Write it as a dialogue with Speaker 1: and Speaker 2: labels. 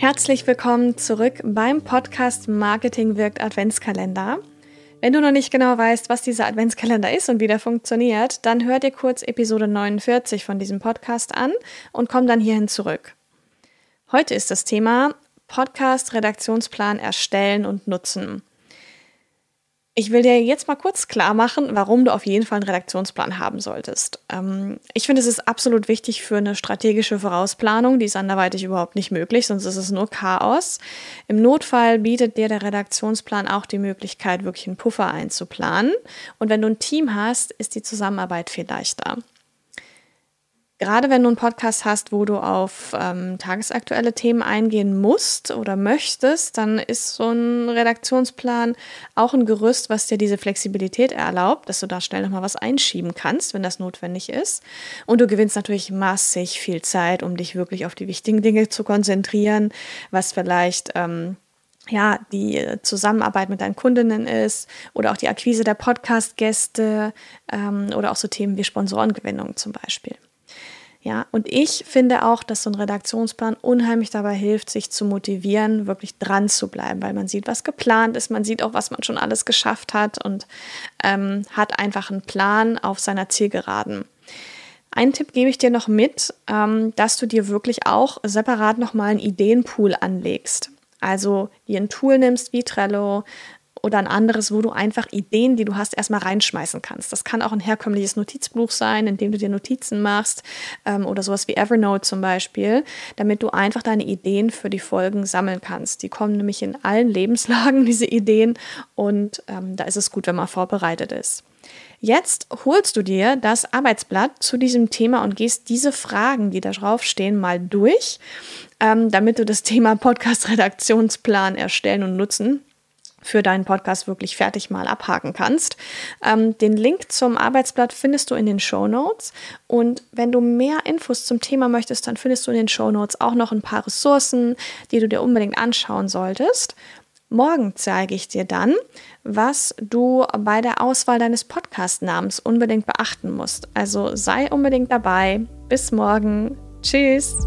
Speaker 1: Herzlich willkommen zurück beim Podcast Marketing wirkt Adventskalender. Wenn du noch nicht genau weißt, was dieser Adventskalender ist und wie der funktioniert, dann hör dir kurz Episode 49 von diesem Podcast an und komm dann hierhin zurück. Heute ist das Thema Podcast Redaktionsplan erstellen und nutzen. Ich will dir jetzt mal kurz klar machen, warum du auf jeden Fall einen Redaktionsplan haben solltest. Ähm, ich finde, es ist absolut wichtig für eine strategische Vorausplanung. Die ist anderweitig überhaupt nicht möglich, sonst ist es nur Chaos. Im Notfall bietet dir der Redaktionsplan auch die Möglichkeit, wirklich einen Puffer einzuplanen. Und wenn du ein Team hast, ist die Zusammenarbeit viel leichter. Gerade wenn du einen Podcast hast, wo du auf ähm, tagesaktuelle Themen eingehen musst oder möchtest, dann ist so ein Redaktionsplan auch ein Gerüst, was dir diese Flexibilität erlaubt, dass du da schnell nochmal was einschieben kannst, wenn das notwendig ist. Und du gewinnst natürlich massig viel Zeit, um dich wirklich auf die wichtigen Dinge zu konzentrieren, was vielleicht ähm, ja, die Zusammenarbeit mit deinen Kundinnen ist oder auch die Akquise der Podcast-Gäste ähm, oder auch so Themen wie Sponsorengewinnung zum Beispiel. Ja, und ich finde auch, dass so ein Redaktionsplan unheimlich dabei hilft, sich zu motivieren, wirklich dran zu bleiben, weil man sieht, was geplant ist, man sieht auch, was man schon alles geschafft hat und ähm, hat einfach einen Plan auf seiner Zielgeraden. Einen Tipp gebe ich dir noch mit, ähm, dass du dir wirklich auch separat nochmal einen Ideenpool anlegst. Also dir ein Tool nimmst wie Trello, oder ein anderes, wo du einfach Ideen, die du hast, erstmal reinschmeißen kannst. Das kann auch ein herkömmliches Notizbuch sein, in dem du dir Notizen machst ähm, oder sowas wie Evernote zum Beispiel, damit du einfach deine Ideen für die Folgen sammeln kannst. Die kommen nämlich in allen Lebenslagen, diese Ideen, und ähm, da ist es gut, wenn man vorbereitet ist. Jetzt holst du dir das Arbeitsblatt zu diesem Thema und gehst diese Fragen, die da drauf stehen, mal durch, ähm, damit du das Thema Podcast-Redaktionsplan erstellen und nutzen für deinen Podcast wirklich fertig mal abhaken kannst. Ähm, den Link zum Arbeitsblatt findest du in den Show Notes. Und wenn du mehr Infos zum Thema möchtest, dann findest du in den Show Notes auch noch ein paar Ressourcen, die du dir unbedingt anschauen solltest. Morgen zeige ich dir dann, was du bei der Auswahl deines Podcast-Namens unbedingt beachten musst. Also sei unbedingt dabei. Bis morgen. Tschüss.